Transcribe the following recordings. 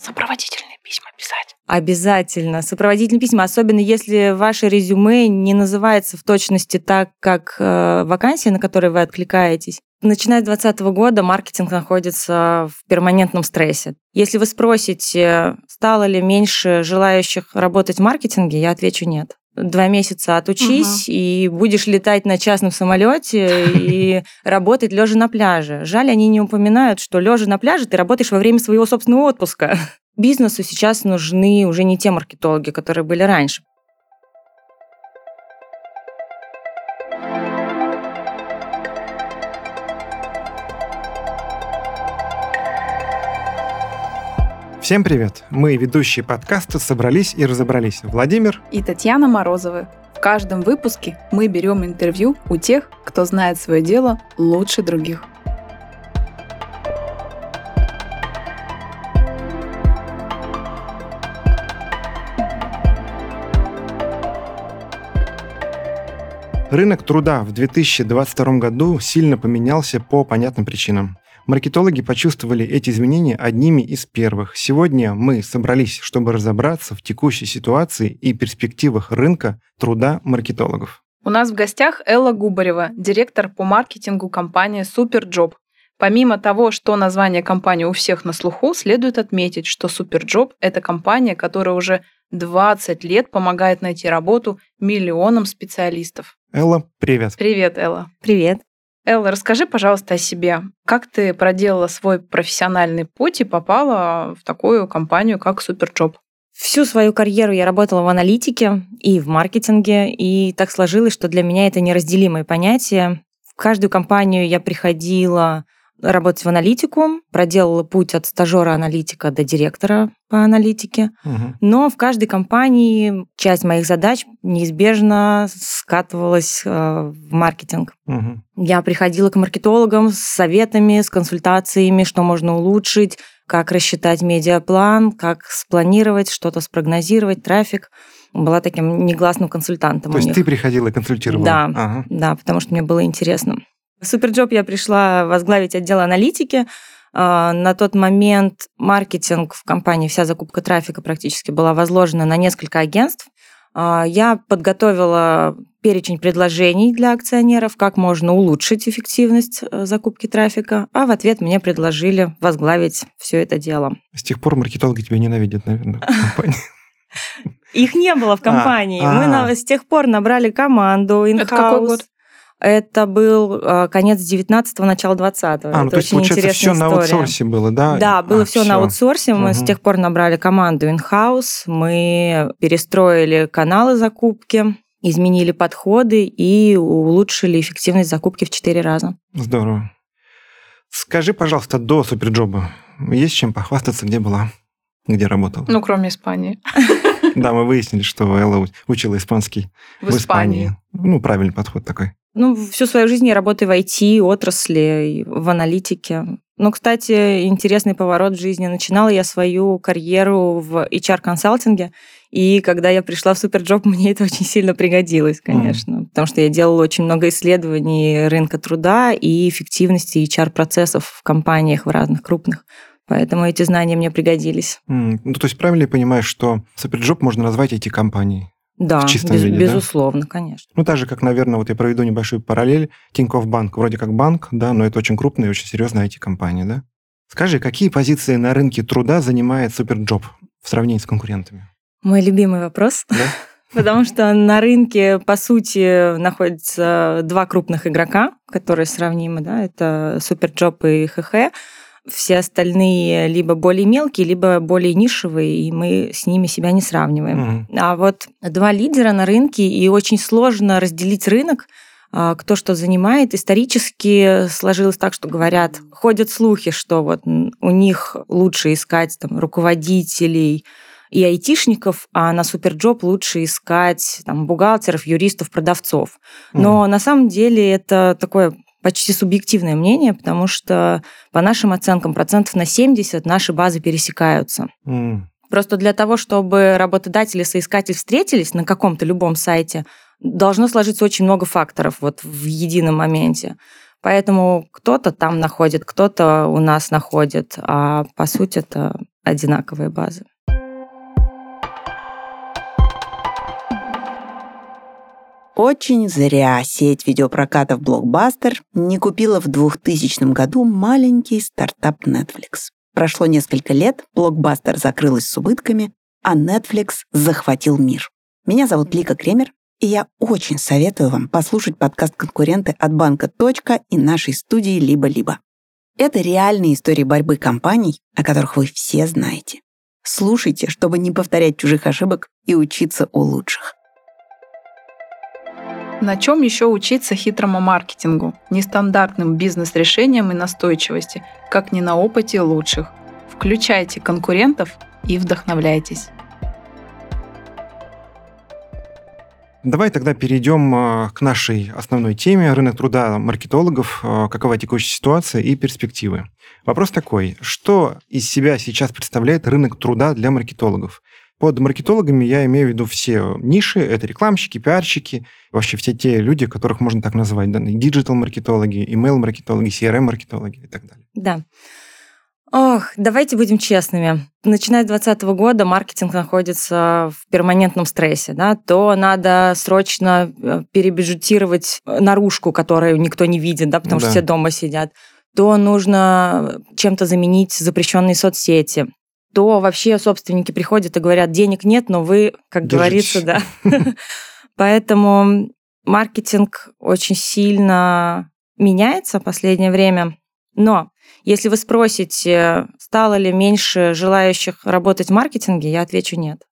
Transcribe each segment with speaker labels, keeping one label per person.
Speaker 1: сопроводительные письма писать.
Speaker 2: Обязательно. Сопроводительные письма, особенно если ваше резюме не называется в точности так, как э, вакансия, на которой вы откликаетесь. Начиная с 2020 года маркетинг находится в перманентном стрессе. Если вы спросите, стало ли меньше желающих работать в маркетинге, я отвечу нет два месяца отучись, угу. и будешь летать на частном самолете и работать лежа на пляже. Жаль, они не упоминают, что лежа на пляже ты работаешь во время своего собственного отпуска. Бизнесу сейчас нужны уже не те маркетологи, которые были раньше.
Speaker 3: Всем привет! Мы, ведущие подкаста, собрались и разобрались. Владимир
Speaker 4: и Татьяна Морозовы. В каждом выпуске мы берем интервью у тех, кто знает свое дело лучше других.
Speaker 3: Рынок труда в 2022 году сильно поменялся по понятным причинам. Маркетологи почувствовали эти изменения одними из первых. Сегодня мы собрались, чтобы разобраться в текущей ситуации и перспективах рынка труда маркетологов.
Speaker 4: У нас в гостях Элла Губарева, директор по маркетингу компании Superjob. Помимо того, что название компании у всех на слуху, следует отметить, что Superjob – это компания, которая уже 20 лет помогает найти работу миллионам специалистов.
Speaker 3: Элла, привет.
Speaker 4: Привет, Элла.
Speaker 2: Привет.
Speaker 4: Элла, расскажи, пожалуйста, о себе. Как ты проделала свой профессиональный путь и попала в такую компанию, как SuperJob?
Speaker 2: Всю свою карьеру я работала в аналитике и в маркетинге, и так сложилось, что для меня это неразделимые понятия. В каждую компанию я приходила работать в аналитику, проделала путь от стажера-аналитика до директора по аналитике. Угу. Но в каждой компании часть моих задач неизбежно скатывалась э, в маркетинг. Угу. Я приходила к маркетологам с советами, с консультациями, что можно улучшить, как рассчитать медиаплан, как спланировать, что-то спрогнозировать, трафик. Была таким негласным консультантом.
Speaker 3: То есть ты приходила и консультировала?
Speaker 2: Да, ага. да, потому что мне было интересно. В SuperJob я пришла возглавить отдел аналитики. А, на тот момент маркетинг в компании, вся закупка трафика практически была возложена на несколько агентств. А, я подготовила перечень предложений для акционеров, как можно улучшить эффективность э, закупки трафика, а в ответ мне предложили возглавить все это дело.
Speaker 3: С тех пор маркетологи тебя ненавидят, наверное, в компании.
Speaker 2: Их не было в а, компании. Мы с тех пор набрали команду,
Speaker 4: Это какой год?
Speaker 2: Это был а, конец 19-го, начало 20-го.
Speaker 3: А, ну, то есть, получается, все история. на аутсорсе было, да?
Speaker 2: Да, было а, все, все на аутсорсе. Мы угу. с тех пор набрали команду in-house, мы перестроили каналы закупки, изменили подходы и улучшили эффективность закупки в 4 раза.
Speaker 3: Здорово. Скажи, пожалуйста, до SuperJob а есть чем похвастаться, где была, где работала?
Speaker 4: Ну, кроме Испании.
Speaker 3: Да, мы выяснили, что Элла учила испанский в, Испании. Ну, правильный подход такой.
Speaker 2: Ну, всю свою жизнь я работаю в IT, отрасли, в аналитике. Ну, кстати, интересный поворот в жизни. Начинала я свою карьеру в HR-консалтинге, и когда я пришла в SuperJob, мне это очень сильно пригодилось, конечно, mm. потому что я делала очень много исследований рынка труда и эффективности HR-процессов в компаниях, в разных крупных. Поэтому эти знания мне пригодились.
Speaker 3: Mm. Ну, то есть правильно я понимаю, что SuperJob можно назвать эти компании?
Speaker 2: Да,
Speaker 3: в чистом
Speaker 2: без,
Speaker 3: виде,
Speaker 2: безусловно,
Speaker 3: да?
Speaker 2: конечно.
Speaker 3: Ну, так же, как, наверное, вот я проведу небольшую параллель. Тинькофф Банк вроде как банк, да, но это очень крупная и очень серьезная IT-компания, да? Скажи, какие позиции на рынке труда занимает SuperJob в сравнении с конкурентами?
Speaker 2: Мой любимый вопрос. Да? Потому что на рынке, по сути, находятся два крупных игрока, которые сравнимы, да, это SuperJob и HH все остальные либо более мелкие, либо более нишевые, и мы с ними себя не сравниваем. Mm-hmm. А вот два лидера на рынке, и очень сложно разделить рынок, а, кто что занимает. Исторически сложилось так, что говорят, ходят слухи, что вот у них лучше искать там, руководителей, и айтишников, а на SuperJob лучше искать там, бухгалтеров, юристов, продавцов. Но mm. на самом деле это такое почти субъективное мнение, потому что по нашим оценкам процентов на 70 наши базы пересекаются. Mm. Просто для того, чтобы работодатель и соискатель встретились на каком-то любом сайте, должно сложиться очень много факторов вот в едином моменте. Поэтому кто-то там находит, кто-то у нас находит, а по сути это одинаковые базы.
Speaker 5: Очень зря сеть видеопрокатов Blockbuster не купила в 2000 году маленький стартап Netflix. Прошло несколько лет, Blockbuster закрылась с убытками, а Netflix захватил мир. Меня зовут Лика Кремер, и я очень советую вам послушать подкаст «Конкуренты» от банка «Точка» и нашей студии «Либо-либо». Это реальные истории борьбы компаний, о которых вы все знаете. Слушайте, чтобы не повторять чужих ошибок и учиться у лучших.
Speaker 4: На чем еще учиться хитрому маркетингу, нестандартным бизнес-решениям и настойчивости, как не на опыте лучших? Включайте конкурентов и вдохновляйтесь.
Speaker 3: Давай тогда перейдем а, к нашей основной теме рынок труда маркетологов, а, какова текущая ситуация и перспективы. Вопрос такой, что из себя сейчас представляет рынок труда для маркетологов? Под маркетологами я имею в виду все ниши, это рекламщики, пиарщики, вообще все те люди, которых можно так назвать, да, диджитал-маркетологи, email-маркетологи, CRM-маркетологи и так далее.
Speaker 2: Да. Ох, давайте будем честными. Начиная с 2020 года маркетинг находится в перманентном стрессе. Да? То надо срочно э, перебюджетировать наружку, которую никто не видит, да, потому да. что все дома сидят. То нужно чем-то заменить запрещенные соцсети то вообще собственники приходят и говорят, денег нет, но вы, как Держитесь. говорится, да. Поэтому маркетинг очень сильно меняется в последнее время. Но если вы спросите, стало ли меньше желающих работать в маркетинге, я отвечу нет.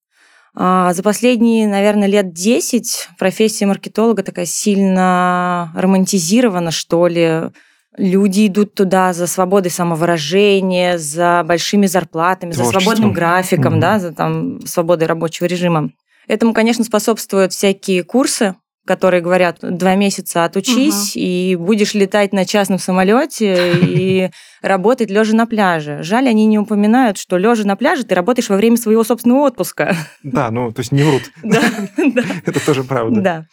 Speaker 2: А, за последние, наверное, лет 10 профессия маркетолога такая сильно романтизирована, что ли, Люди идут туда за свободой самовыражения, за большими зарплатами, за свободным графиком, угу. да, за там, свободой рабочего режима. Этому, конечно, способствуют всякие курсы, которые говорят, два месяца отучись, угу. и будешь летать на частном самолете и работать лежа на пляже. Жаль, они не упоминают, что лежа на пляже ты работаешь во время своего собственного отпуска.
Speaker 3: Да, ну, то есть не врут. Да, Это тоже правда.
Speaker 2: Да.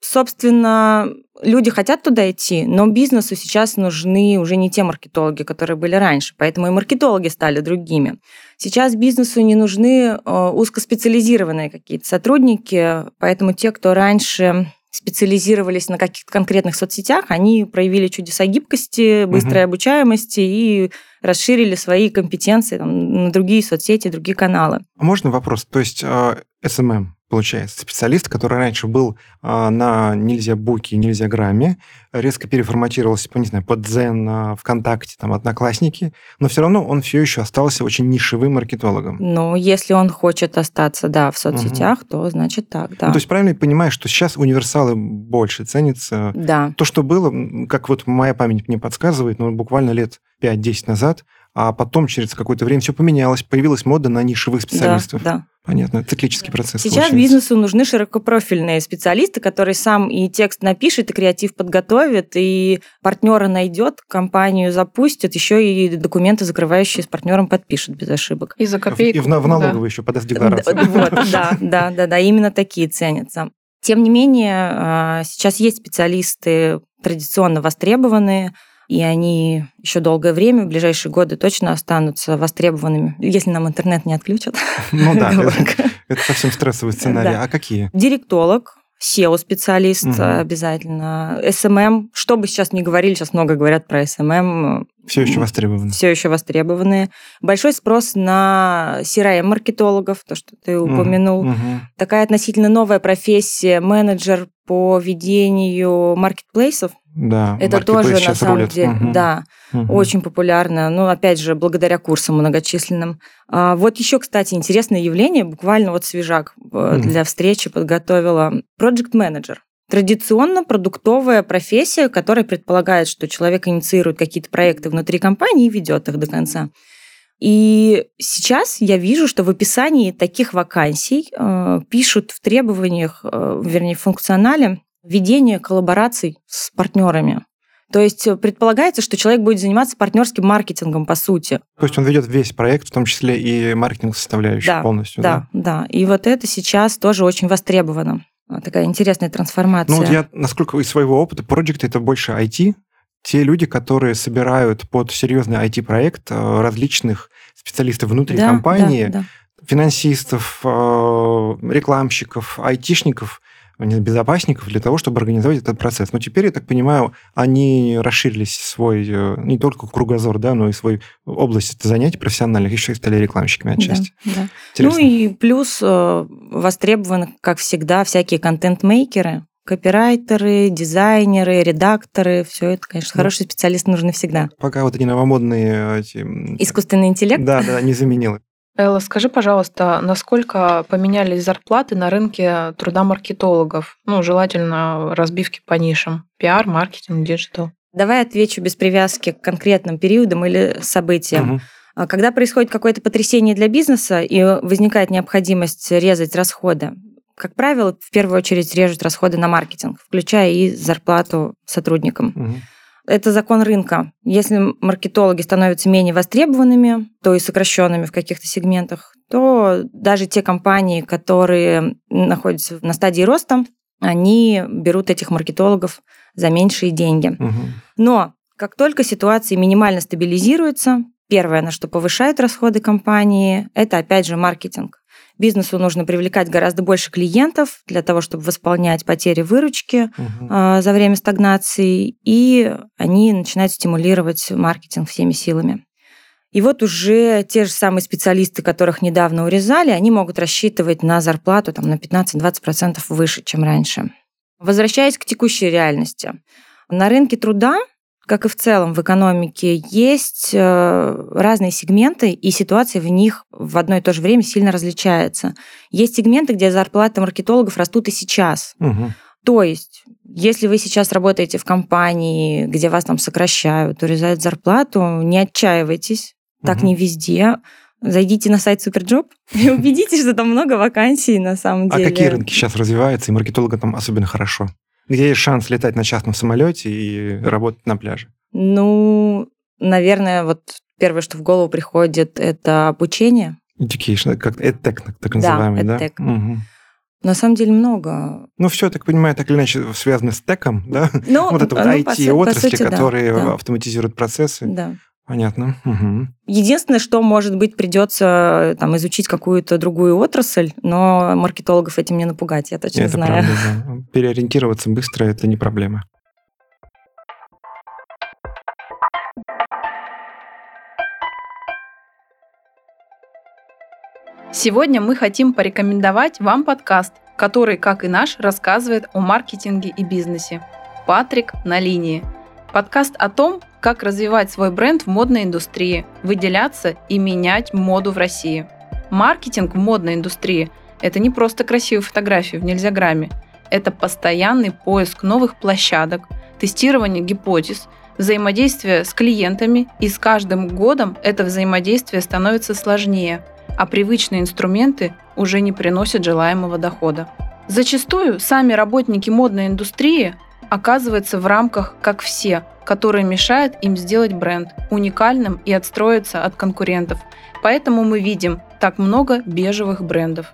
Speaker 2: Собственно, люди хотят туда идти, но бизнесу сейчас нужны уже не те маркетологи, которые были раньше, поэтому и маркетологи стали другими. Сейчас бизнесу не нужны э, узкоспециализированные какие-то сотрудники, поэтому те, кто раньше специализировались на каких-то конкретных соцсетях, они проявили чудеса гибкости, быстрой угу. обучаемости и расширили свои компетенции там, на другие соцсети, другие каналы.
Speaker 3: А можно вопрос? То есть э, SMM, получается, специалист, который раньше был а, на нельзя буке, нельзя грамме, резко переформатировался, по, не знаю, под Zen, а, ВКонтакте, там, Одноклассники, но все равно он все еще остался очень нишевым маркетологом.
Speaker 2: Ну, если он хочет остаться, да, в соцсетях, угу. то значит так, да.
Speaker 3: Ну, то есть правильно понимаешь, что сейчас универсалы больше ценятся.
Speaker 2: Да.
Speaker 3: То, что было, как вот моя память мне подсказывает, ну, буквально лет 5-10 назад, а потом через какое-то время все поменялось, появилась мода на нишевых специалистов.
Speaker 2: Да, да.
Speaker 3: Понятно, циклический процесс.
Speaker 2: Сейчас получается. бизнесу нужны широкопрофильные специалисты, которые сам и текст напишет, и креатив подготовит, и партнера найдет, компанию запустит, еще и документы, закрывающие с партнером, подпишет без ошибок.
Speaker 4: И за копейку.
Speaker 3: И в, в налоговую да. еще подаст декларацию.
Speaker 2: Вот, да, да, да, да, именно такие ценятся. Тем не менее, а, сейчас есть специалисты традиционно востребованные, и они еще долгое время, в ближайшие годы точно останутся востребованными, если нам интернет не отключат.
Speaker 3: Ну да, это, совсем стрессовый сценарий. А какие?
Speaker 2: Директолог, SEO-специалист угу. обязательно, SMM, что бы сейчас ни говорили, сейчас много говорят про SMM.
Speaker 3: Все еще востребованы.
Speaker 2: Все еще востребованы. Большой спрос на CRM-маркетологов, то, что ты упомянул. Угу. Такая относительно новая профессия, менеджер по ведению маркетплейсов.
Speaker 3: Да,
Speaker 2: это тоже на самом рулит. деле, угу. да, угу. очень популярно. Ну, опять же, благодаря курсам многочисленным. А вот еще, кстати, интересное явление, буквально вот свежак угу. для встречи подготовила. Project Manager. Традиционно продуктовая профессия, которая предполагает, что человек инициирует какие-то проекты внутри компании и ведет их до конца. И сейчас я вижу, что в описании таких вакансий э, пишут в требованиях, э, вернее, в функционале ведение коллабораций с партнерами. То есть э, предполагается, что человек будет заниматься партнерским маркетингом, по сути.
Speaker 3: То есть он ведет весь проект, в том числе и маркетинг составляющую
Speaker 2: да,
Speaker 3: полностью.
Speaker 2: Да, да, да. И вот это сейчас тоже очень востребовано. Такая интересная трансформация.
Speaker 3: Ну, вот я, насколько из своего опыта, проект это больше IT, те люди, которые собирают под серьезный IT-проект э, различных специалистов внутри
Speaker 2: Да,
Speaker 3: компании,
Speaker 2: да, да.
Speaker 3: финансистов, э, рекламщиков, айтишников, безопасников для того, чтобы организовать этот процесс. Но теперь, я так понимаю, они расширились свой э, не только кругозор, да, но и свой область занятий профессиональных, еще и стали рекламщиками отчасти.
Speaker 2: Да, да.
Speaker 3: Интересно.
Speaker 2: Ну и плюс э, востребованы, как всегда, всякие контент-мейкеры, копирайтеры, дизайнеры, редакторы. Все это, конечно,
Speaker 3: Ну.
Speaker 2: хорошие специалисты нужны всегда.
Speaker 3: Пока вот эти новомодные... Эти... м,
Speaker 2: Искусственный интеллект.
Speaker 3: Да, да, не заменил.
Speaker 4: Элла, скажи, пожалуйста, насколько поменялись зарплаты на рынке труда маркетологов? Ну, желательно разбивки по нишам. Пиар, маркетинг, digital.
Speaker 2: Давай отвечу без привязки к конкретным периодам или событиям. А Когда происходит какое-то потрясение для бизнеса и возникает необходимость резать расходы, как правило, в первую очередь режут расходы на маркетинг, включая и зарплату сотрудникам.
Speaker 3: Мгм.
Speaker 2: Это закон рынка. Если маркетологи становятся менее востребованными, то и сокращенными в каких-то сегментах, то даже те компании, которые находятся на стадии роста, они берут этих маркетологов за меньшие деньги.
Speaker 3: Мгм.
Speaker 2: Но как только ситуация минимально стабилизируется, первое, на что повышает расходы компании, это опять же маркетинг. Бизнесу нужно привлекать гораздо больше клиентов для того, чтобы восполнять потери выручки а, за время стагнации, и они начинают стимулировать маркетинг всеми силами. И вот уже те же самые специалисты, которых недавно урезали, они могут рассчитывать на зарплату там, на 15-20% выше, чем раньше. Возвращаясь к текущей реальности. На рынке труда, как и в целом в экономике, есть э, разные сегменты, и ситуация в них в одно и то же время сильно различается. Есть сегменты, где зарплаты маркетологов растут и сейчас.
Speaker 3: Мгм.
Speaker 2: То есть, если вы сейчас работаете в компании, где вас там сокращают, урезают зарплату, не отчаивайтесь, так
Speaker 3: Мгм.
Speaker 2: не везде. Зайдите на сайт SuperJob и убедитесь, что там много вакансий на самом
Speaker 3: А
Speaker 2: деле.
Speaker 3: какие рынки сейчас развиваются, и маркетолога там особенно хорошо? Где есть шанс летать на частном самолете и работать на пляже?
Speaker 2: Ну, наверное, вот первое, что в голову приходит, это обучение.
Speaker 3: Education, как EdTech, так
Speaker 2: Да,
Speaker 3: называемый, да?
Speaker 2: EdTech.
Speaker 3: Мгм.
Speaker 2: На самом деле много.
Speaker 3: Ну, все, я так понимаю, так или иначе связано с теком, да?
Speaker 2: Ну,
Speaker 3: вот это вот
Speaker 2: ну,
Speaker 3: IT-отрасли,
Speaker 2: сути, да,
Speaker 3: которые
Speaker 2: да,
Speaker 3: автоматизируют процессы.
Speaker 2: да.
Speaker 3: Понятно. Мгм.
Speaker 2: Единственное, что, может быть, придется там, изучить какую-то другую отрасль, но маркетологов этим не напугать, я точно
Speaker 3: это
Speaker 2: знаю.
Speaker 3: правда, да. Переориентироваться быстро – это не проблема.
Speaker 4: Сегодня мы хотим порекомендовать вам подкаст, который, как и наш, рассказывает о маркетинге и бизнесе. «Патрик на линии». Подкаст о том, как развивать свой бренд в модной индустрии, выделяться и менять моду в России. Маркетинг в модной индустрии – это не просто красивые фотографии в нельзяграмме. Это постоянный поиск новых площадок, тестирование гипотез, взаимодействие с клиентами, и с каждым годом это взаимодействие становится сложнее, а привычные инструменты уже не приносят желаемого дохода. Зачастую сами работники модной индустрии оказываются в рамках как все, которые мешают им сделать бренд уникальным и отстроиться от конкурентов. Поэтому мы видим так много бежевых брендов.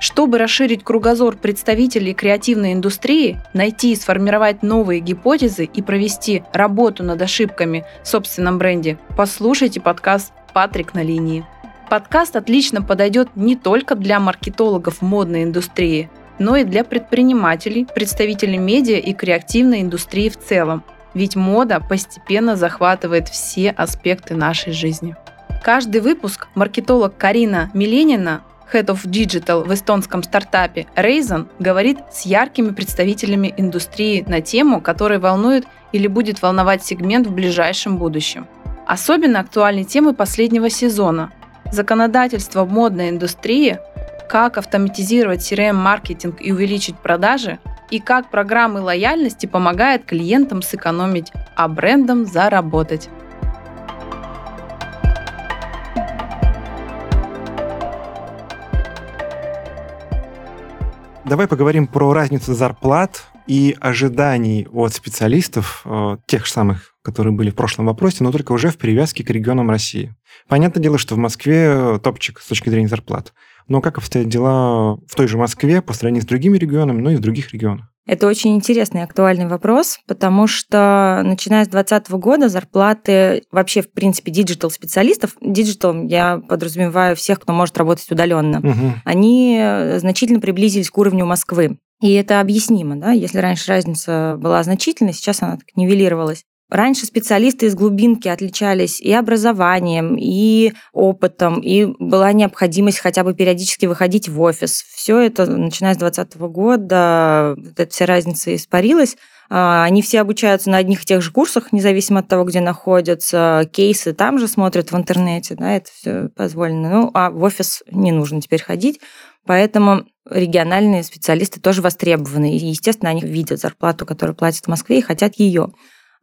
Speaker 4: Чтобы расширить кругозор представителей креативной индустрии, найти и сформировать новые гипотезы и провести работу над ошибками в собственном бренде, послушайте подкаст «Патрик на линии». Подкаст отлично подойдет не только для маркетологов модной индустрии, но и для предпринимателей, представителей медиа и креативной индустрии в целом. Ведь мода постепенно захватывает все аспекты нашей жизни. Каждый выпуск маркетолог Карина Миленина, Head of Digital в эстонском стартапе Raisin, говорит с яркими представителями индустрии на тему, которая волнует или будет волновать сегмент в ближайшем будущем. Особенно актуальны темы последнего сезона – законодательство в модной индустрии, как автоматизировать CRM-маркетинг и увеличить продажи, и как программы лояльности помогают клиентам сэкономить, а брендам заработать.
Speaker 3: Давай поговорим про разницу зарплат и ожиданий от специалистов, э, тех же самых, которые были в прошлом вопросе, но только уже в привязке к регионам России. Понятное дело, что в Москве топчик с точки зрения зарплат. Но как обстоят дела в той же Москве по сравнению с другими регионами, ну и в других регионах?
Speaker 2: Это очень интересный и актуальный вопрос, потому что начиная с 2020 года зарплаты вообще, в принципе, digital-специалистов, digital я подразумеваю всех, кто может работать удаленно, угу. они значительно приблизились к уровню Москвы. И это объяснимо, да, если раньше разница была значительной, сейчас она так нивелировалась. Раньше специалисты из глубинки отличались и образованием, и опытом, и была необходимость хотя бы периодически выходить в офис. Все это, начиная с 2020 года, эта вся разница испарилась. А, они все обучаются на одних и тех же курсах, независимо от того, где находятся. Кейсы там же смотрят в интернете, да, это все позволено. Ну, а в офис не нужно теперь ходить. Поэтому региональные специалисты тоже востребованы. И, естественно, они видят зарплату, которую платят в Москве, и хотят ее.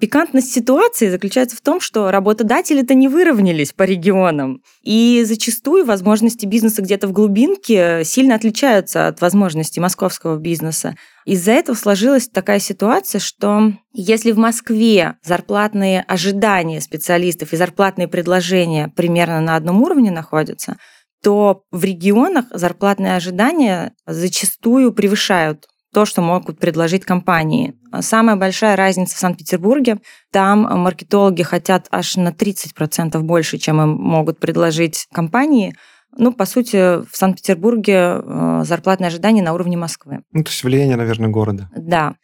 Speaker 2: Пикантность ситуации заключается в том, что работодатели-то не выровнялись по регионам. И зачастую возможности бизнеса где-то в глубинке сильно отличаются от возможностей московского бизнеса. Из-за этого сложилась такая ситуация, что если в Москве зарплатные ожидания специалистов и зарплатные предложения примерно на одном уровне находятся, то в регионах зарплатные ожидания зачастую превышают то, что могут предложить компании. Самая большая разница в Санкт-Петербурге. Там маркетологи хотят аж на 30% больше, чем им могут предложить компании. Ну, по сути, в Санкт-Петербурге э, зарплатные ожидания на уровне Москвы.
Speaker 3: Ну, то есть влияние, наверное, города.
Speaker 2: Да.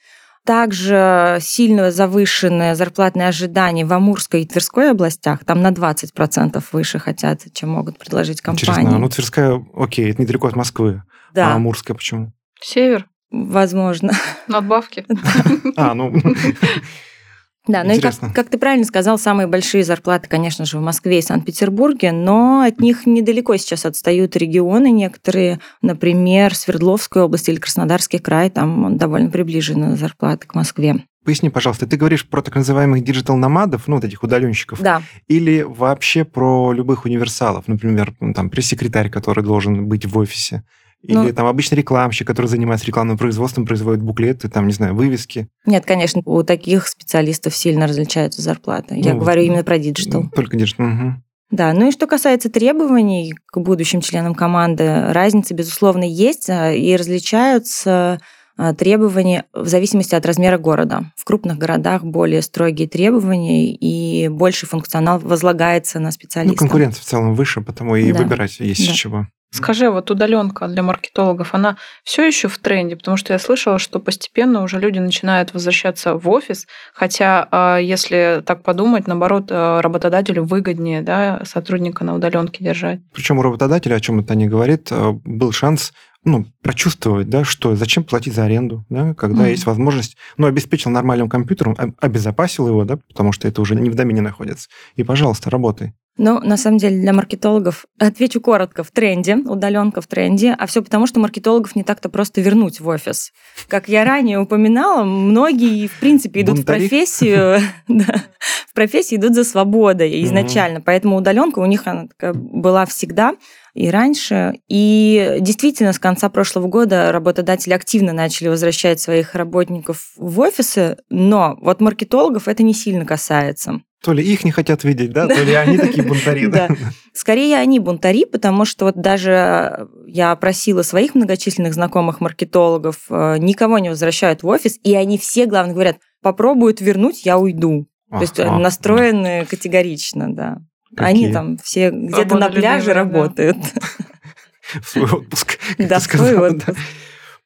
Speaker 2: Также сильно завышенные зарплатные ожидания в Амурской и Тверской областях. Там на 20% выше хотят, чем могут предложить компании.
Speaker 3: Интересно. Ну, Тверская, окей, это недалеко от Москвы. Да. А Амурская почему?
Speaker 4: Север.
Speaker 2: Возможно.
Speaker 4: Надбавки.
Speaker 3: А, ну...
Speaker 2: Да, ну и как, как ты правильно сказал, самые большие зарплаты, конечно же, в Москве и Санкт-Петербурге, но от них недалеко сейчас отстают регионы некоторые, например, Свердловская область или Краснодарский край, там довольно приближены зарплаты к Москве.
Speaker 3: Поясни, пожалуйста, ты говоришь про так называемых digital nomad ов, ну, вот этих удаленщиков,
Speaker 2: да.
Speaker 3: или вообще про любых универсалов, например, ну, там, пресс-секретарь, который должен быть в офисе? Или ну, там обычный рекламщик, который занимается рекламным производством, производит буклеты, там, не знаю, вывески.
Speaker 2: Нет, конечно, у таких специалистов сильно различаются зарплаты. Я ну, говорю именно про digital.
Speaker 3: Только digital, угу.
Speaker 2: Да, ну и что касается требований к будущим членам команды, разница, безусловно, есть, а, и различаются требования в зависимости от размера города. В крупных городах более строгие требования и больше функционал возлагается на специалистов.
Speaker 3: Ну, конкуренция в целом выше, потому и да. выбирать есть да. чего.
Speaker 4: Скажи, вот удаленка для маркетологов, она все еще в тренде, потому что я слышала, что постепенно уже люди начинают возвращаться в офис, хотя, а, если так подумать, наоборот, а, работодателю выгоднее да, сотрудника на удаленке держать.
Speaker 3: Причем у работодателя, о чем это не говорит, а, был шанс ну, прочувствовать, да, что зачем платить за аренду, да, когда mm есть возможность, ну, обеспечил нормальным компьютером, обезопасил его, да, потому что это уже не в домене находится, и, пожалуйста, работай.
Speaker 2: Ну, на самом деле, для маркетологов, отвечу коротко, в тренде, удаленка в тренде, а все потому, что маркетологов не так-то просто вернуть в офис. Как я ранее упоминала, многие, в принципе, идут Бунтари? в профессию, да, в профессию идут за свободой изначально, поэтому удаленка у них она была всегда и раньше. И действительно, с конца прошлого года работодатели активно начали возвращать своих работников в офисы, но вот маркетологов это не сильно касается.
Speaker 3: То ли их не хотят видеть, да, то ли они такие бунтари. Да.
Speaker 2: Скорее, они бунтари, потому что вот даже я опросила своих многочисленных знакомых маркетологов, э, никого не возвращают в офис, и они все, главное, говорят, попробуют вернуть, я уйду. То есть э, настроены категорично, да. Они там все где-то на пляже работают.
Speaker 3: В свой отпуск.
Speaker 2: Да, в свой отпуск.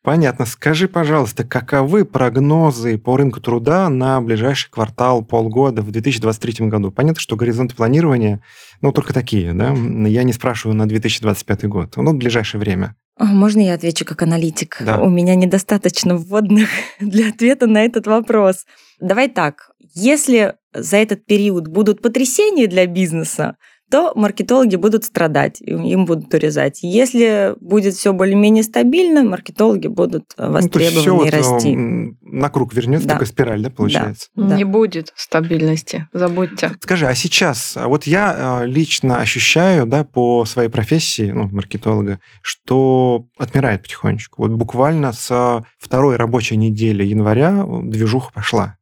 Speaker 3: Понятно. Скажи, пожалуйста, каковы прогнозы по рынку труда на ближайший квартал, полгода в 2023 году? Понятно, что горизонты планирования, ну, только такие, да? Я не спрашиваю на 2025 год, ну, в ближайшее время.
Speaker 2: А, можно я отвечу как аналитик?
Speaker 3: Да.
Speaker 2: У меня недостаточно вводных для ответа на этот вопрос. Давай так. Если за этот период будут потрясения для бизнеса, то маркетологи будут страдать, им будут урезать. Если будет все более-менее стабильно, маркетологи будут востребованы ну, и вот расти.
Speaker 3: На круг вернется да. такая спираль, да, получается?
Speaker 4: Да. Не будет стабильности, забудьте.
Speaker 3: Скажи, а сейчас, а вот я а, лично ощущаю, да, по своей профессии, ну, маркетолога, что отмирает потихонечку. Вот буквально с второй рабочей недели января движуха пошла.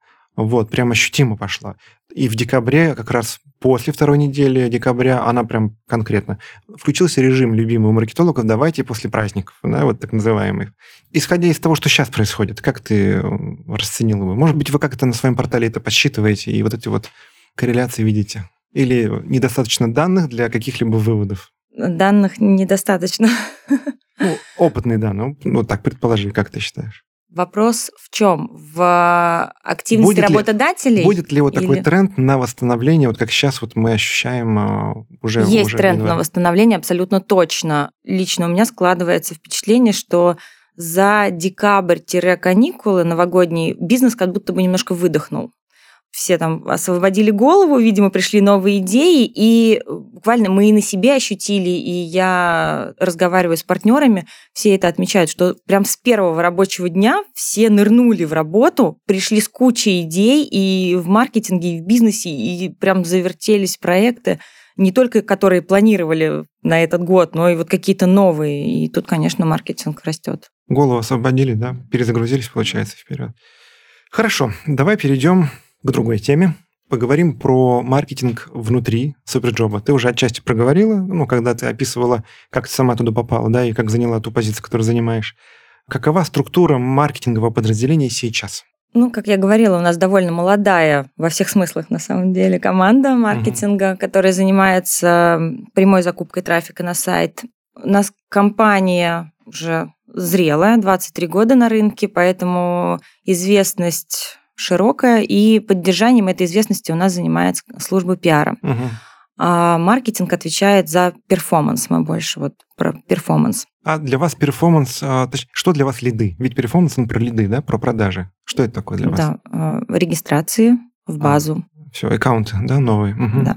Speaker 3: Вот, прям ощутимо пошла. И в декабре, как раз после второй недели декабря, она прям конкретно. Включился режим любимый у маркетологов «давайте после праздников», да, вот так называемый. Исходя из того, что сейчас происходит, как ты расценил его? Может быть, вы как-то на своем портале это подсчитываете и вот эти вот корреляции видите? Или недостаточно данных для каких-либо выводов?
Speaker 2: Данных недостаточно.
Speaker 3: Ну, опытные данные, ну так предположи, как ты считаешь?
Speaker 2: Вопрос в чем? В активности будет работодателей?
Speaker 3: Ли, будет ли вот или... такой тренд на восстановление, вот как сейчас вот мы ощущаем а, уже...
Speaker 2: Есть
Speaker 3: уже
Speaker 2: тренд на восстановление, абсолютно точно. Лично у меня складывается впечатление, что за декабрь-каникулы новогодний бизнес как будто бы немножко выдохнул все там освободили голову, видимо, пришли новые идеи, и буквально мы и на себе ощутили, и я разговариваю с партнерами, все это отмечают, что прям с первого рабочего дня все нырнули в работу, пришли с кучей идей и в маркетинге, и в бизнесе, и прям завертелись проекты, не только которые планировали на этот год, но и вот какие-то новые. И тут, конечно, маркетинг растет.
Speaker 3: Голову освободили, да? Перезагрузились, получается, вперед. Хорошо, давай перейдем к другой теме. Поговорим про маркетинг внутри Суперджоба. Ты уже отчасти проговорила, ну, когда ты описывала, как ты сама туда попала, да, и как заняла ту позицию, которую занимаешь. Какова структура маркетингового подразделения сейчас?
Speaker 2: Ну, как я говорила, у нас довольно молодая во всех смыслах, на самом деле, команда маркетинга, угу. которая занимается прямой закупкой трафика на сайт. У нас компания уже зрелая, 23 года на рынке, поэтому известность широкая, и поддержанием этой известности у нас занимается служба пиара. Угу. А маркетинг отвечает за performance, мы больше вот про performance.
Speaker 3: А для вас performance, а, что для вас лиды? Ведь performance, он про лиды, да, про продажи. Что это такое для вас?
Speaker 2: Да, а, регистрации в а, базу.
Speaker 3: А, все, аккаунты, да, новые. Угу.
Speaker 2: Да.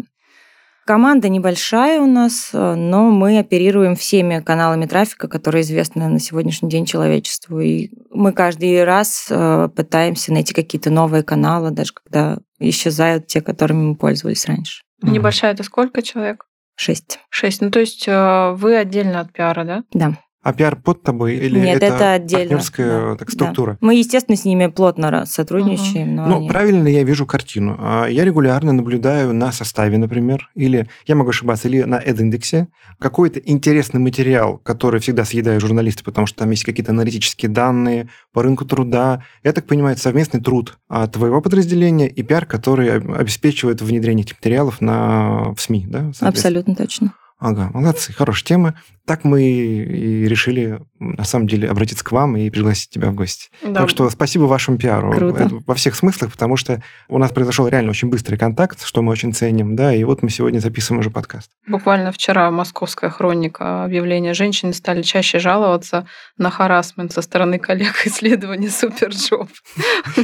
Speaker 2: Команда небольшая у нас, э, но мы оперируем всеми каналами трафика, которые известны на сегодняшний день человечеству. И мы каждый раз э, пытаемся найти какие-то новые каналы, даже когда исчезают те, которыми мы пользовались раньше.
Speaker 4: Небольшая это сколько человек?
Speaker 2: Шесть.
Speaker 4: Шесть. Ну, то есть э, вы отдельно от пиара, да?
Speaker 2: Да.
Speaker 3: А пиар под тобой или
Speaker 2: Нет,
Speaker 3: это,
Speaker 2: это отдельно.
Speaker 3: партнерская да. так, структура?
Speaker 2: Да. Мы, естественно, с ними плотно сотрудничаем. Угу.
Speaker 3: Но ну, они... правильно я вижу картину. А, я регулярно наблюдаю на составе, например, или, я могу ошибаться, или на эд-индексе какой-то интересный материал, который всегда съедают журналисты, потому что там есть какие-то аналитические данные по рынку труда. Я так понимаю, это совместный труд твоего подразделения и пиар, который обеспечивает внедрение этих материалов на, в СМИ, да?
Speaker 2: Абсолютно точно.
Speaker 3: Ага, молодцы, хорошая тема. Так мы и решили, на самом деле, обратиться к вам и пригласить тебя в гости. Да. Так что спасибо вашему пиару
Speaker 2: Круто. Это
Speaker 3: во всех смыслах, потому что у нас произошел реально очень быстрый контакт, что мы очень ценим, да, и вот мы сегодня записываем уже подкаст.
Speaker 4: Буквально вчера московская хроника объявления женщины стали чаще жаловаться на харассмент со стороны коллег исследования SuperJob.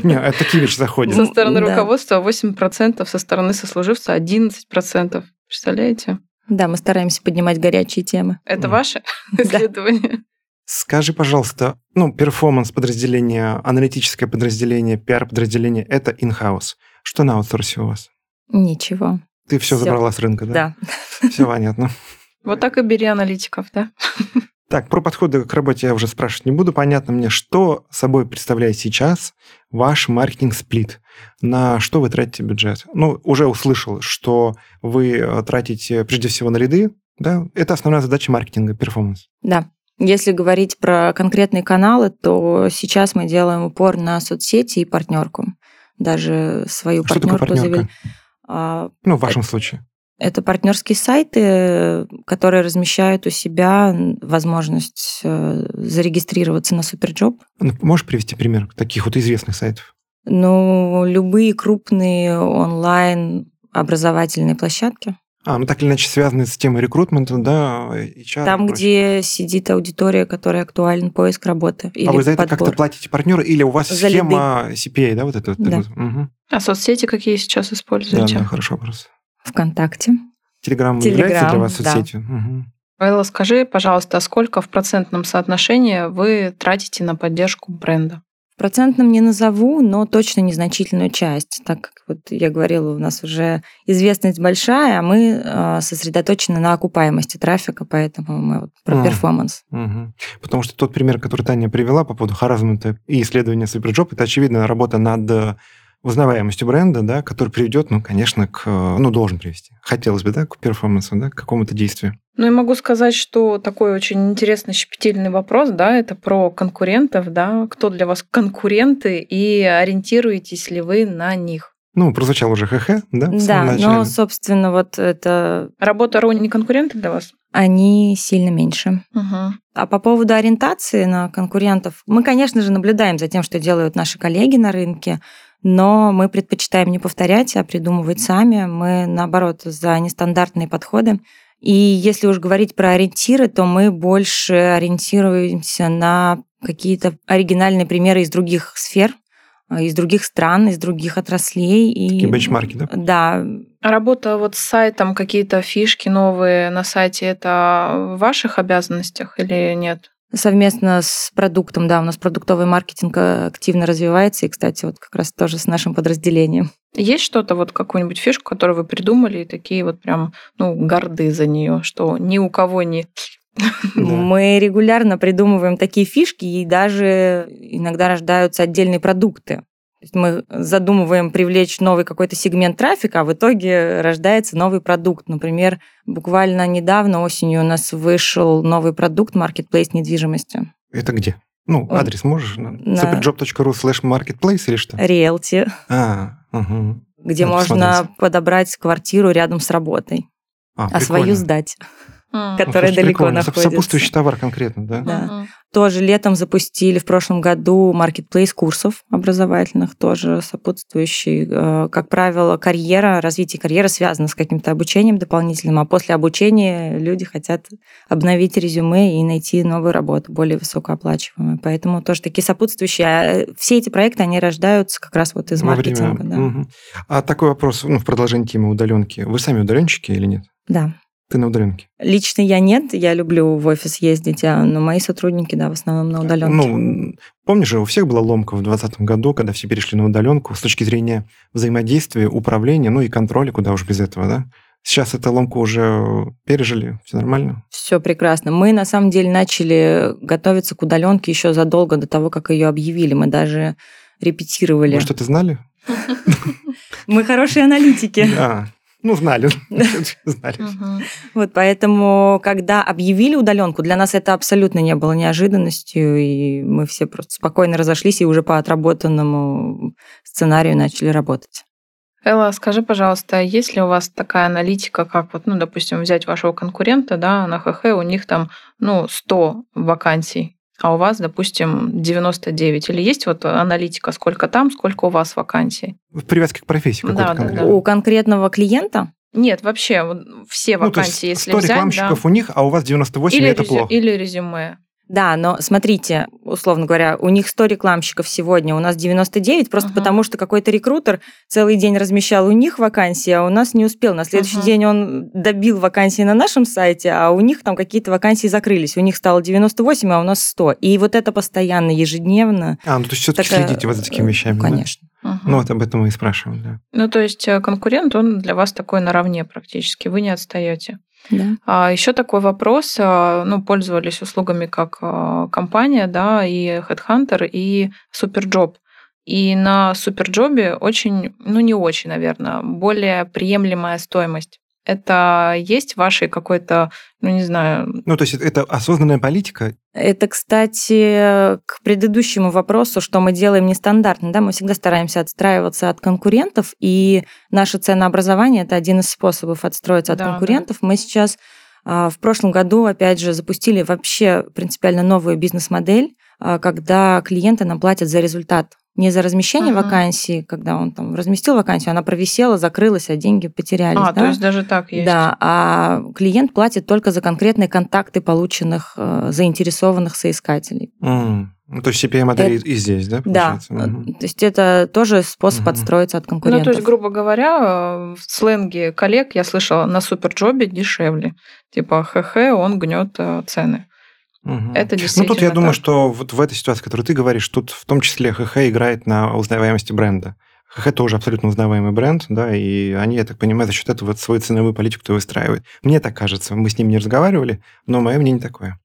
Speaker 3: Не, такие вещи заходят.
Speaker 4: Со стороны руководства 8%, со стороны сослуживца 11%. Представляете?
Speaker 2: Да, мы стараемся поднимать горячие темы.
Speaker 4: Это ваше исследование?
Speaker 3: Скажи, пожалуйста, ну, перформанс подразделение, аналитическое подразделение, пиар-подразделение – это in-house. Что на аутсорсе у вас?
Speaker 2: Ничего.
Speaker 3: Ты все, все забрала с рынка, да?
Speaker 2: Да.
Speaker 3: Все понятно.
Speaker 4: Вот так и бери аналитиков, да?
Speaker 3: Так, про подходы к работе я уже спрашивать не буду. Понятно мне, что собой представляет сейчас ваш маркетинг-сплит? На что вы тратите бюджет? Ну, уже услышал, что вы э, тратите прежде всего на ряды, да? Это основная задача маркетинга, performance.
Speaker 2: Да. Если говорить про конкретные каналы, то сейчас мы делаем упор на соцсети и партнерку. Даже свою
Speaker 3: что
Speaker 2: партнерку
Speaker 3: такое партнерка? завели. А, ну, в вашем это, случае.
Speaker 2: Это партнерские сайты, которые размещают у себя возможность э, зарегистрироваться на SuperJob.
Speaker 3: Ну, можешь привести пример таких вот известных сайтов?
Speaker 2: Ну, любые крупные онлайн образовательные площадки.
Speaker 3: А, ну так или иначе связаны с темой рекрутмента, да,
Speaker 2: HR. Там, где сидит аудитория, которая актуален поиск работы.
Speaker 3: Или а вы за это как-то платите партнеру, или у вас за схема лиды. CPA, да, вот это?
Speaker 2: Да.
Speaker 4: Угу. А соцсети какие сейчас используете?
Speaker 3: Да, да, хороший вопрос.
Speaker 2: ВКонтакте.
Speaker 3: Телеграм, Телеграм является для вас соцсетью? Да. Угу.
Speaker 4: Элла, скажи, пожалуйста, сколько в процентном соотношении вы тратите на поддержку бренда?
Speaker 2: В процентном не назову, но точно незначительную часть, так как вот я говорила, у нас уже известность большая, а мы а, сосредоточены на окупаемости трафика, поэтому мы вот про а, performance.
Speaker 3: Угу. Потому что тот пример, который Таня привела по поводу харассмента и исследования SuperJob, это, очевидно, работа над узнаваемостью бренда, да, который приведет, ну, конечно, к, ну, должен привести. Хотелось бы, да, к performance у, да, к какому-то действию.
Speaker 4: Ну, я могу сказать, что такой очень интересный, щепетильный вопрос, да, это про конкурентов, да, кто для вас конкуренты и ориентируетесь ли вы на них?
Speaker 3: Ну, прозвучал уже ХХ, да?
Speaker 2: Да, но, собственно, вот это...
Speaker 4: Работа РО не конкуренты для вас?
Speaker 2: Они сильно меньше.
Speaker 4: Угу.
Speaker 2: А по поводу ориентации на конкурентов, мы, конечно же, наблюдаем за тем, что делают наши коллеги на рынке, но мы предпочитаем не повторять, а придумывать сами. Мы, наоборот, за нестандартные подходы. И если уж говорить про ориентиры, то мы больше ориентируемся на какие-то оригинальные примеры из других сфер, а, из других стран, из других отраслей.
Speaker 3: И, Такие бенчмарки, да?
Speaker 2: Да.
Speaker 4: А работа вот с сайтом, какие-то фишки новые на сайте, это в ваших обязанностях или нет?
Speaker 2: Совместно с продуктом, да, у нас продуктовый маркетинг э, активно развивается, и, кстати, вот как раз тоже с нашим подразделением.
Speaker 4: Есть что-то, вот какую-нибудь фишку, которую вы придумали, и такие вот прям, ну, горды за нее, что ни у кого не
Speaker 2: мы регулярно придумываем такие фишки, и даже иногда рождаются отдельные продукты. Мы задумываем привлечь новый какой-то сегмент трафика, а в итоге рождается новый продукт. Например, буквально недавно осенью у нас вышел новый продукт Marketplace недвижимости.
Speaker 3: Это где? Ну, адрес можешь? На... superjob.ru slash marketplace или что?
Speaker 2: Риэлти.
Speaker 3: А, угу.
Speaker 2: Где Надо можно посмотреть. подобрать квартиру рядом с работой, а, а свою сдать которая ну, далеко прикольно. находится.
Speaker 3: Сопутствующий товар конкретно, да?
Speaker 2: Да. Тоже летом запустили в прошлом году маркетплейс курсов образовательных, тоже сопутствующий. Э, как правило, карьера, развитие карьеры связано с каким-то обучением дополнительным, а после обучения люди хотят обновить резюме и найти новую работу, более высокооплачиваемую. Поэтому тоже такие сопутствующие. А все эти проекты, они рождаются как раз вот из Во маркетинга. Время. Да.
Speaker 3: Угу. А такой вопрос, ну, в продолжении темы удаленки. Вы сами удаленщики или нет?
Speaker 2: Да.
Speaker 3: Ты на удаленке?
Speaker 2: Лично я нет, я люблю в офис ездить, а, но мои сотрудники, да, в основном на удаленке.
Speaker 3: Ну, помнишь же, у всех была ломка в 2020 году, когда все перешли на удаленку с точки зрения взаимодействия, управления, ну и контроля, куда уж без этого, да? Сейчас эту ломку уже пережили, все нормально?
Speaker 2: Все прекрасно. Мы на самом деле начали готовиться к удаленке еще задолго до того, как ее объявили. Мы даже репетировали.
Speaker 3: Вы что-то знали?
Speaker 2: Мы хорошие аналитики.
Speaker 3: Да. Ну, знали. знали.
Speaker 2: Вот поэтому, когда объявили удаленку, для нас это абсолютно не было неожиданностью, и мы все просто спокойно разошлись и уже по отработанному сценарию начали работать.
Speaker 4: Элла, скажи, пожалуйста, есть ли у вас такая аналитика, как вот, ну, допустим, взять вашего конкурента, да, на ХХ, у них там, ну, 100 вакансий, а у вас, допустим, 99. Или есть вот аналитика, сколько там, сколько у вас вакансий?
Speaker 3: В привязке к профессии
Speaker 2: да, да, да. У конкретного клиента?
Speaker 4: Нет, вообще все вакансии, ну,
Speaker 3: если
Speaker 4: 100
Speaker 3: взять... рекламщиков да. у них, а у вас 98,
Speaker 4: или
Speaker 3: это резю... плохо.
Speaker 4: Или резюме.
Speaker 2: Да, но смотрите, условно говоря, у них 100 рекламщиков сегодня, у нас 99, просто uh-huh. потому что какой-то рекрутер целый день размещал у них вакансии, а у нас не успел. На следующий uh-huh. день он добил вакансии на нашем сайте, а у них там какие-то вакансии закрылись. У них стало 98, а у нас 100. И вот это постоянно, ежедневно.
Speaker 3: А, ну то есть все-таки такая... следите вот за такими вещами,
Speaker 2: Конечно.
Speaker 3: Да? Угу. Ну вот об этом мы и спрашиваем, да.
Speaker 4: Ну то есть э, конкурент, он для вас такой наравне практически, вы не отстаете.
Speaker 2: Да.
Speaker 4: А еще такой вопрос, а, ну, пользовались услугами как а, компания, да, и Headhunter, и Superjob. И на Суперджобе очень, ну не очень, наверное, более приемлемая стоимость это есть вашей какой-то, ну не знаю...
Speaker 3: Ну то есть это осознанная политика?
Speaker 2: Это, кстати, к предыдущему вопросу, что мы делаем нестандартно. Да? Мы всегда стараемся отстраиваться от конкурентов, и наше ценообразование – это один из способов отстроиться от да, конкурентов. Да. Мы сейчас а, в прошлом году, опять же, запустили вообще принципиально новую бизнес-модель, а, когда клиенты нам платят за результат не за размещение uh-huh. вакансии, когда он там разместил вакансию, она провисела, закрылась, а деньги потерялись.
Speaker 4: А, да? то есть даже так есть.
Speaker 2: Да, а клиент платит только за конкретные контакты полученных э, заинтересованных соискателей.
Speaker 3: Mm. Ну, то есть CPA-модель это... и здесь, да?
Speaker 2: Да. Угу. То есть это тоже способ угу. отстроиться от конкурентов.
Speaker 4: Ну, то есть, грубо говоря, в сленге коллег я слышала на суперджобе дешевле. Типа, хх, он гнет э, цены.
Speaker 3: Угу. Это действительно. Ну, тут я так. думаю, что вот в этой ситуации, которую ты говоришь, тут в том числе ХХ играет на узнаваемости бренда. ХХ тоже абсолютно узнаваемый бренд, да, и они, я так понимаю, за счет этого вот свою ценовую политику выстраивают. Мне так кажется. Мы с ним не разговаривали, но мое мнение такое.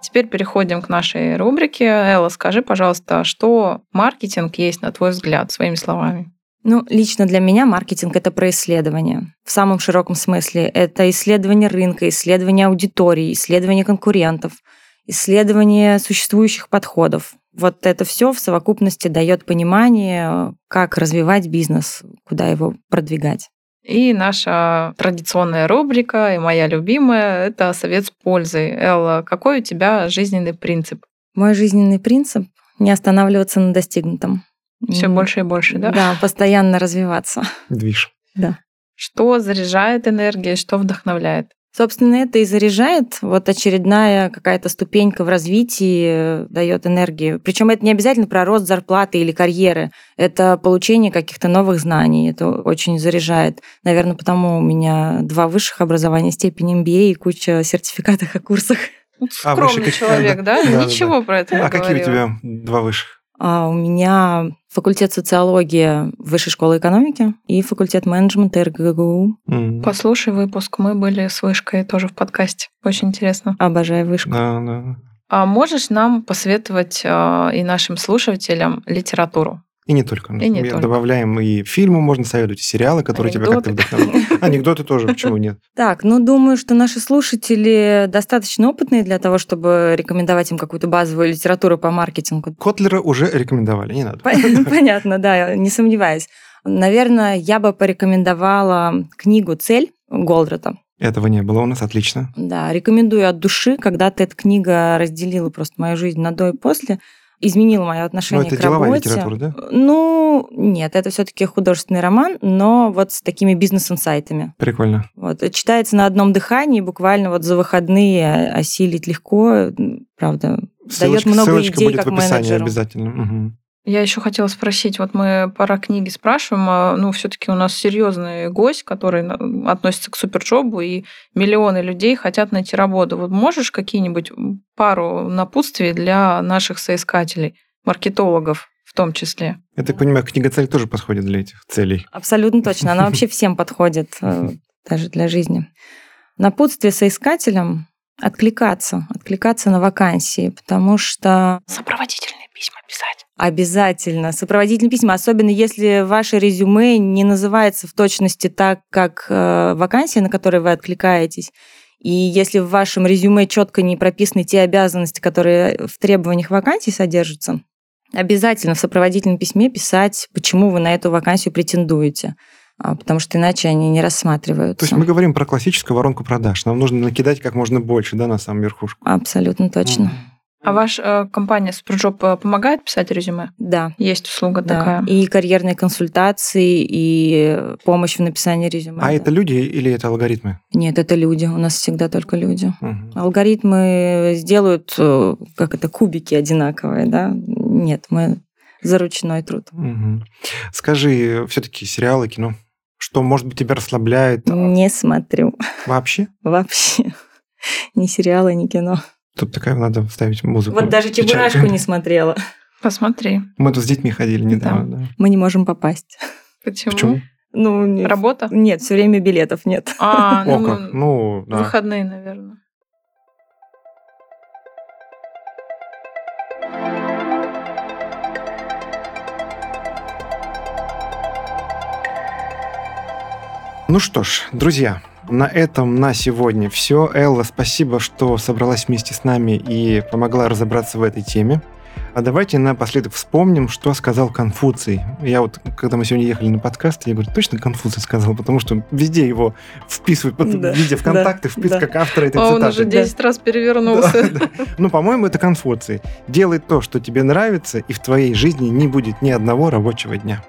Speaker 4: Теперь теперь переходим к нашей рубрике. Элла, скажи, пожалуйста, что маркетинг есть, на твой взгляд, своими словами?
Speaker 2: Ну, лично для меня маркетинг это про исследование. В самом широком смысле это исследование рынка, исследование аудитории, исследование конкурентов, исследование существующих подходов. Вот это все в совокупности дает понимание, как развивать бизнес, куда его продвигать.
Speaker 4: И наша традиционная рубрика, и моя любимая, это совет с пользой. Элла, какой у тебя жизненный принцип?
Speaker 2: Мой жизненный принцип — не останавливаться на достигнутом.
Speaker 4: Все больше и больше, да?
Speaker 2: Да, постоянно развиваться.
Speaker 3: Движ.
Speaker 2: Да.
Speaker 4: Что заряжает энергией, что вдохновляет?
Speaker 2: Собственно, это и заряжает. Вот очередная какая-то ступенька в развитии дает энергию. Причем это не обязательно про рост зарплаты или карьеры. Это получение каких-то новых знаний. Это очень заряжает. Наверное, потому у меня два высших образования, степень MBA и куча сертификатов о курсах.
Speaker 4: А, Скромный человек, да? Ничего про это не
Speaker 3: А какие у тебя два высших?
Speaker 2: А у меня факультет социологии Высшей школы экономики и факультет менеджмента РГГУ.
Speaker 4: Mm. Послушай выпуск, мы были с Вышкой тоже в подкасте. Очень интересно.
Speaker 2: Обожаю Вышку.
Speaker 3: Да, да.
Speaker 4: А можешь нам посоветовать э, и нашим слушателям литературу?
Speaker 3: И не только.
Speaker 4: И не только.
Speaker 3: Добавляем и фильмы, можно советовать, и сериалы, которые
Speaker 4: Анекдоты.
Speaker 3: тебя как-то вдохновляют. Анекдоты тоже, почему нет?
Speaker 2: Так, ну думаю, что наши слушатели достаточно опытные для того, чтобы рекомендовать им какую-то базовую литературу по маркетингу.
Speaker 3: Котлера уже рекомендовали, не надо.
Speaker 2: Понятно, да, не сомневаюсь. Наверное, я бы порекомендовала книгу «Цель» Голдрата.
Speaker 3: Этого не было у нас, отлично.
Speaker 2: Да, рекомендую от души. Когда-то эта книга разделила просто мою жизнь на до и после изменила мое отношение
Speaker 3: Ну, это
Speaker 2: к
Speaker 3: деловая
Speaker 2: работе.
Speaker 3: литература, да?
Speaker 2: Ну, нет, это все-таки художественный роман, но вот с такими бизнес-инсайтами.
Speaker 3: Прикольно.
Speaker 2: Вот, читается на одном дыхании, буквально вот за выходные осилить легко, правда, дает
Speaker 3: Ссылочка,
Speaker 2: много
Speaker 3: ссылочка
Speaker 2: идей
Speaker 3: будет
Speaker 2: как
Speaker 3: в описании
Speaker 2: менеджеру.
Speaker 3: обязательно. Мгм.
Speaker 4: Я еще хотела спросить, вот мы пора книги спрашиваем, а, ну, все-таки у нас серьезный гость, который относится к суперджобу, и миллионы людей хотят найти работу. Вот можешь какие-нибудь пару напутствий для наших соискателей, маркетологов в том числе?
Speaker 3: Я так понимаю, книга «Цель» тоже подходит для этих целей.
Speaker 2: Абсолютно точно. Она вообще всем подходит, э, даже для жизни. Напутствие соискателям откликаться, откликаться на вакансии, потому что
Speaker 1: Сопроводительные письма писать.
Speaker 2: Обязательно. Сопроводительные письма, особенно если ваше резюме не называется в точности так, как э, вакансия, на которой вы откликаетесь. И если в вашем резюме четко не прописаны те обязанности, которые в требованиях вакансии содержатся, обязательно в сопроводительном письме писать, почему вы на эту вакансию претендуете, потому что иначе они не рассматриваются.
Speaker 3: То есть мы говорим про классическую воронку продаж. Нам нужно накидать как можно больше, да, на самую верхушку.
Speaker 2: Абсолютно точно.
Speaker 3: Мгм.
Speaker 4: А ваша э, компания SuperJob э, помогает писать резюме?
Speaker 2: Да.
Speaker 4: Есть услуга
Speaker 2: Да.
Speaker 4: такая.
Speaker 2: И карьерные консультации, и помощь в написании резюме.
Speaker 3: А
Speaker 2: да.
Speaker 3: это люди или это алгоритмы?
Speaker 2: Нет, это люди. У нас всегда только люди.
Speaker 3: Мгм.
Speaker 2: Алгоритмы сделают, э, как это, кубики одинаковые, да? Нет, мы за ручной труд.
Speaker 3: Мгм. Скажи, все-таки сериалы, кино, что, может быть, тебя расслабляет
Speaker 2: Не смотрю
Speaker 3: вообще?
Speaker 2: вообще. Ни сериалы, ни кино.
Speaker 3: Тут такая надо вставить музыку.
Speaker 2: Вот даже. Чебурашку не смотрела.
Speaker 4: Посмотри.
Speaker 3: Мы тут с детьми ходили недавно, да.
Speaker 2: Мы не можем попасть.
Speaker 4: Почему?
Speaker 3: Почему?
Speaker 2: Ну, не-
Speaker 4: Работа?
Speaker 2: Нет, все время билетов нет.
Speaker 4: А,
Speaker 3: О,
Speaker 4: ну,
Speaker 3: как. Ну, да.
Speaker 4: выходные, наверное.
Speaker 3: Ну что ж, друзья, на этом на сегодня все. Элла, спасибо, что собралась вместе с нами и помогла разобраться в этой теме. А давайте напоследок вспомним, что сказал Конфуций. Я вот, когда мы сегодня ехали на подкаст, я говорю, точно Конфуций сказал, потому что везде его вписывают под
Speaker 2: Да,
Speaker 3: виде ВКонтакте,
Speaker 2: да,
Speaker 3: впис
Speaker 2: да.
Speaker 3: как автора этой
Speaker 4: А он
Speaker 3: цитаты.
Speaker 4: уже 10 раз перевернулся.
Speaker 3: Да, да. Ну, по-моему, это Конфуций. Делай то, что тебе нравится, и в твоей жизни не будет ни одного рабочего дня.